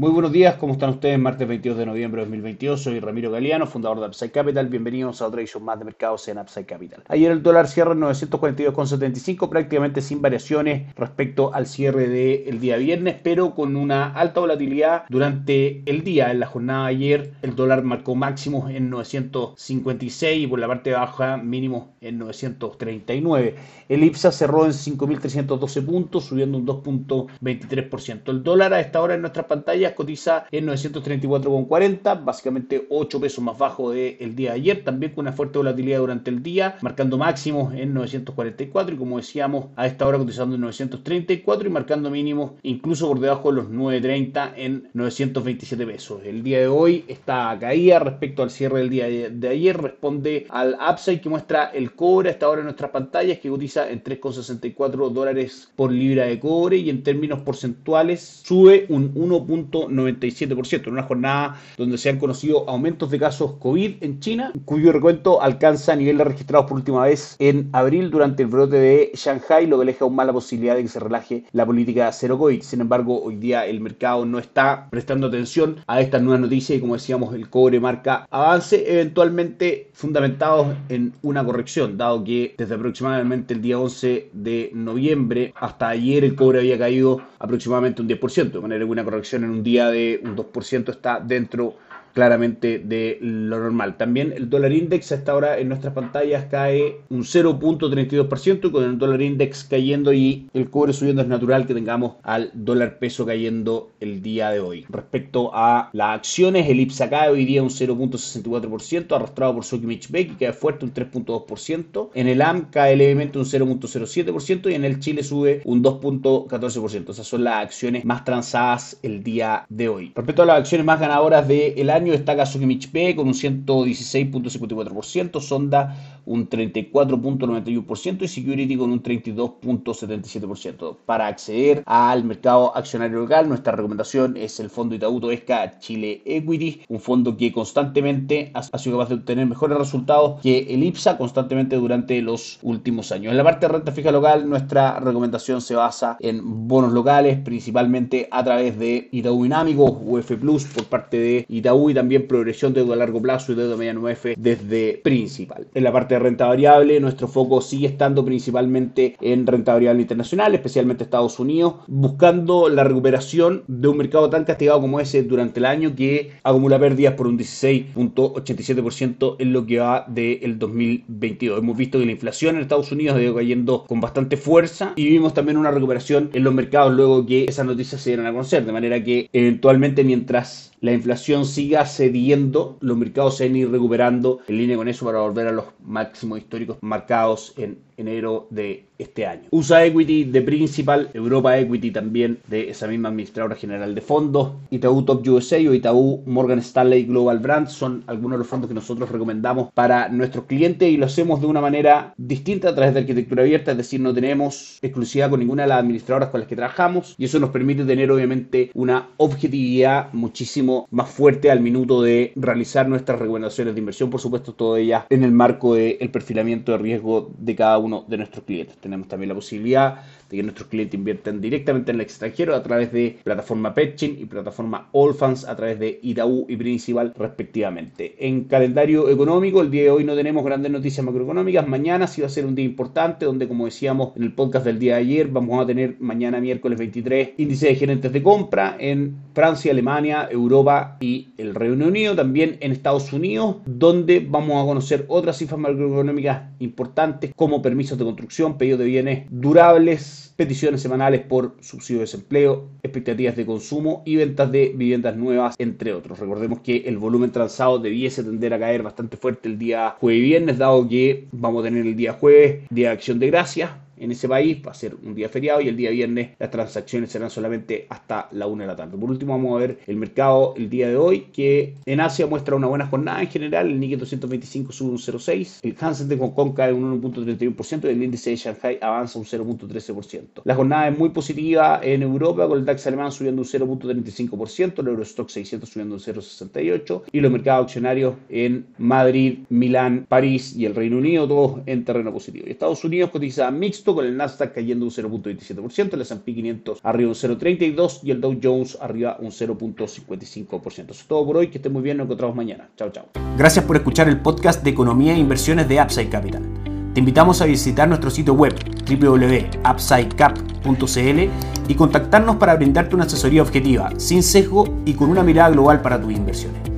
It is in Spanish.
Muy buenos días, ¿cómo están ustedes? Martes 22 de noviembre de 2022, soy Ramiro Galeano, fundador de Upside Capital. Bienvenidos a otra edición más de mercados en Upside Capital. Ayer el dólar cierra en 942,75, prácticamente sin variaciones respecto al cierre del día viernes, pero con una alta volatilidad durante el día. En la jornada de ayer el dólar marcó máximos en 956 y por la parte baja mínimos en 939. El IPSA cerró en 5.312 puntos, subiendo un 2.23%. El dólar a esta hora en nuestra cotiza en 934,40, básicamente 8 pesos más bajo del día de ayer, también con una fuerte volatilidad durante el día, marcando máximos en 944 y como decíamos, a esta hora cotizando en 934 y marcando mínimos incluso por debajo de los 930 en 927 pesos. El día de hoy está caída respecto al cierre del día de ayer, responde al upside que muestra el cobre a esta hora en nuestras pantallas que cotiza en 3,64 dólares por libra de cobre y en términos porcentuales sube un 1. 97%, en una jornada donde se han conocido aumentos de casos COVID en China, cuyo recuento alcanza niveles registrados por última vez en abril durante el brote de Shanghai, lo que aleja aún más la posibilidad de que se relaje la política cero COVID. Sin embargo, hoy día el mercado no está prestando atención a estas nuevas noticias y como decíamos, el cobre marca avance eventualmente fundamentados en una corrección, dado que desde aproximadamente el día 11 de noviembre hasta ayer el cobre había caído aproximadamente un 10%, de manera que una corrección en un día de un 2% está dentro claramente de lo normal. También el dólar index a esta hora en nuestras pantallas cae un 0.32% con el dólar index cayendo y el cobre subiendo es natural que tengamos al dólar peso cayendo el día de hoy. Respecto a las acciones, el IPSA cae hoy día un 0.64% arrastrado por Sokimich Beck y cae fuerte un 3.2%. En el AM cae levemente un 0.07% y en el Chile sube un 2.14%. Esas son las acciones más transadas el día de hoy. Respecto a las acciones más ganadoras del año, año destaca Sukimich P con un 116.54%, Sonda un 34.91% y Security con un 32.77%. Para acceder al mercado accionario local, nuestra recomendación es el fondo Itaú Toesca Chile Equity, un fondo que constantemente ha sido capaz de obtener mejores resultados que el IPSA constantemente durante los últimos años. En la parte de renta fija local, nuestra recomendación se basa en bonos locales, principalmente a través de Itaú Dinámico, UF Plus por parte de Itaú y también progresión de deuda a largo plazo y deuda mediano F desde principal. En la parte de renta variable, nuestro foco sigue estando principalmente en renta variable internacional, especialmente Estados Unidos, buscando la recuperación de un mercado tan castigado como ese durante el año que acumula pérdidas por un 16.87% en lo que va del 2022. Hemos visto que la inflación en Estados Unidos ha ido cayendo con bastante fuerza y vimos también una recuperación en los mercados luego que esas noticias se dieron a conocer, de manera que eventualmente mientras la inflación siga cediendo, los mercados se a ir recuperando en línea con eso para volver a los máximos históricos marcados en enero de este año. USA Equity de Principal, Europa Equity también de esa misma administradora general de fondos, Itaú Top USA o Itaú Morgan Stanley Global Brand son algunos de los fondos que nosotros recomendamos para nuestros clientes y lo hacemos de una manera distinta a través de arquitectura abierta, es decir, no tenemos exclusividad con ninguna de las administradoras con las que trabajamos y eso nos permite tener obviamente una objetividad muchísimo más fuerte al minuto de realizar nuestras recomendaciones de inversión, por supuesto, todo ellas en el marco del perfilamiento de riesgo de cada uno de nuestros clientes. Tenemos también la posibilidad de que nuestros clientes inviertan directamente en el extranjero a través de plataforma Petchin y plataforma Allfans a través de Itaú y Principal respectivamente. En calendario económico, el día de hoy no tenemos grandes noticias macroeconómicas. Mañana sí va a ser un día importante donde, como decíamos en el podcast del día de ayer, vamos a tener mañana miércoles 23 índice de gerentes de compra en Francia, Alemania, Europa y el Reino Unido. También en Estados Unidos, donde vamos a conocer otras cifras macroeconómicas importantes como permisos de construcción, pedidos de bienes durables, peticiones semanales por subsidio de desempleo, expectativas de consumo y ventas de viviendas nuevas, entre otros. Recordemos que el volumen transado debiese tender a caer bastante fuerte el día jueves y viernes, dado que vamos a tener el día jueves, día de acción de gracias, en ese país, va a ser un día feriado y el día viernes las transacciones serán solamente hasta la 1 de la tarde. Por último, vamos a ver el mercado el día de hoy, que en Asia muestra una buena jornada en general, el Nikkei 225 sube un 0,6, el Hansen de Hong Kong cae un 1.31% y el índice de Shanghai avanza un 0.13%. La jornada es muy positiva en Europa, con el DAX alemán subiendo un 0.35%, el Eurostock 600 subiendo un 0.68% y los mercados accionarios en Madrid, Milán, París y el Reino Unido, todos en terreno positivo. Y Estados Unidos cotiza mixto con el Nasdaq cayendo un 0.27%, el S&P 500 arriba un 0.32% y el Dow Jones arriba un 0.55%. Eso es todo por hoy, que estén muy bien, nos encontramos mañana. Chao, chao. Gracias por escuchar el podcast de Economía e Inversiones de Upside Capital. Te invitamos a visitar nuestro sitio web www.upsidecap.cl y contactarnos para brindarte una asesoría objetiva, sin sesgo y con una mirada global para tus inversiones.